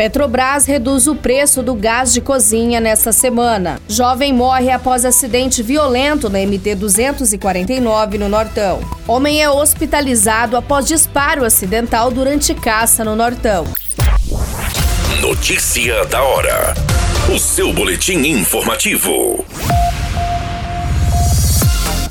Petrobras reduz o preço do gás de cozinha nesta semana. Jovem morre após acidente violento na MT 249 no Nortão. Homem é hospitalizado após disparo acidental durante caça no Nortão. Notícia da hora. O seu boletim informativo.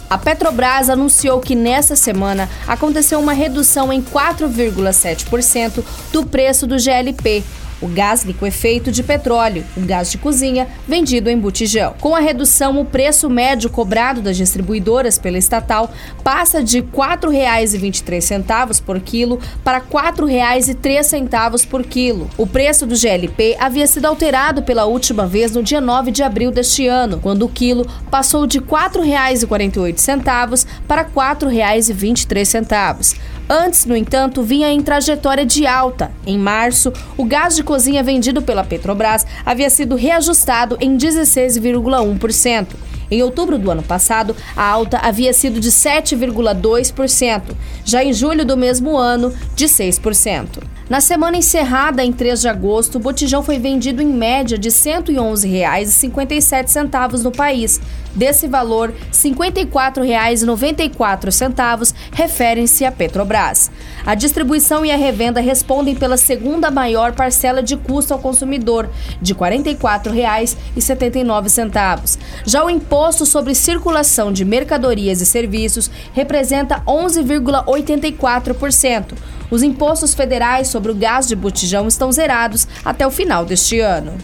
A Petrobras anunciou que nesta semana aconteceu uma redução em 4,7% do preço do GLP, o gás liquefeito de petróleo, o gás de cozinha, vendido em botijão. Com a redução, o preço médio cobrado das distribuidoras pela estatal passa de R$ 4,23 por quilo para R$ 4,03 por quilo. O preço do GLP havia sido alterado pela última vez no dia 9 de abril deste ano, quando o quilo passou de R$ 4,48 para R$ 4,23. Antes, no entanto, vinha em trajetória de alta. Em março, o gás de cozinha vendido pela Petrobras havia sido reajustado em 16,1%. Em outubro do ano passado, a alta havia sido de 7,2%, já em julho do mesmo ano, de 6%. Na semana encerrada em 3 de agosto, o botijão foi vendido em média de R$ 111,57 no país. Desse valor, R$ 54,94 referem-se à Petrobras. A distribuição e a revenda respondem pela segunda maior parcela de custo ao consumidor, de R$ 44,79. Já o imposto sobre circulação de mercadorias e serviços representa 11,84%. Os impostos federais sobre o gás de botijão estão zerados até o final deste ano.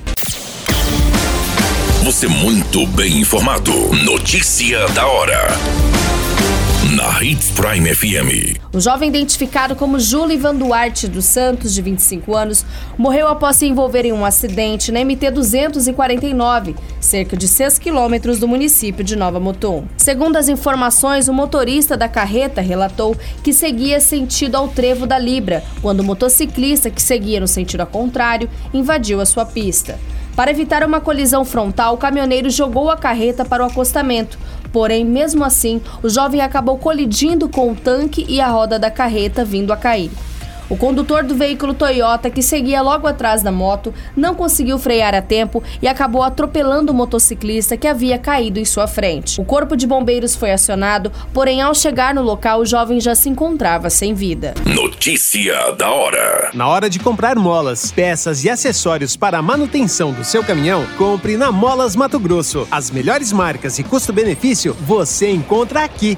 Você muito bem informado. Notícia da hora na Hits Prime FM. O jovem identificado como Júlio Ivan Duarte dos Santos, de 25 anos, morreu após se envolver em um acidente na MT 249, cerca de 6 quilômetros do município de Nova Mutum. Segundo as informações, o motorista da carreta relatou que seguia sentido ao trevo da Libra, quando o motociclista que seguia no sentido contrário invadiu a sua pista. Para evitar uma colisão frontal, o caminhoneiro jogou a carreta para o acostamento. Porém, mesmo assim, o jovem acabou colidindo com o tanque e a roda da carreta vindo a cair. O condutor do veículo Toyota, que seguia logo atrás da moto, não conseguiu frear a tempo e acabou atropelando o motociclista que havia caído em sua frente. O corpo de bombeiros foi acionado, porém, ao chegar no local, o jovem já se encontrava sem vida. Notícia da hora: Na hora de comprar molas, peças e acessórios para a manutenção do seu caminhão, compre na Molas Mato Grosso. As melhores marcas e custo-benefício você encontra aqui.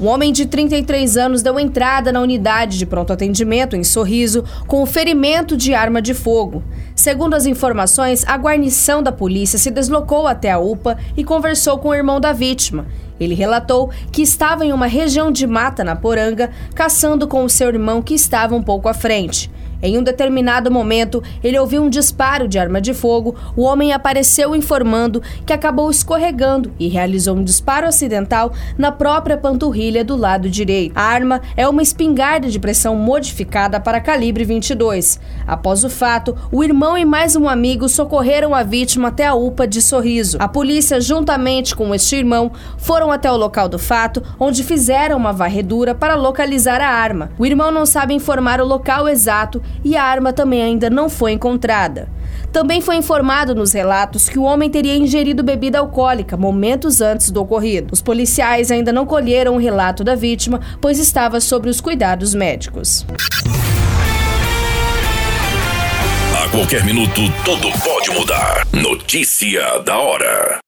Um homem de 33 anos deu entrada na unidade de pronto atendimento em Sorriso com o ferimento de arma de fogo. Segundo as informações, a guarnição da polícia se deslocou até a UPA e conversou com o irmão da vítima. Ele relatou que estava em uma região de mata na Poranga, caçando com o seu irmão que estava um pouco à frente. Em um determinado momento, ele ouviu um disparo de arma de fogo. O homem apareceu informando que acabou escorregando e realizou um disparo acidental na própria panturrilha do lado direito. A arma é uma espingarda de pressão modificada para calibre 22. Após o fato, o irmão e mais um amigo socorreram a vítima até a UPA de Sorriso. A polícia, juntamente com este irmão, foram até o local do fato, onde fizeram uma varredura para localizar a arma. O irmão não sabe informar o local exato e a arma também ainda não foi encontrada. Também foi informado nos relatos que o homem teria ingerido bebida alcoólica momentos antes do ocorrido. Os policiais ainda não colheram o relato da vítima, pois estava sob os cuidados médicos. qualquer minuto, tudo pode mudar. Notícia da hora.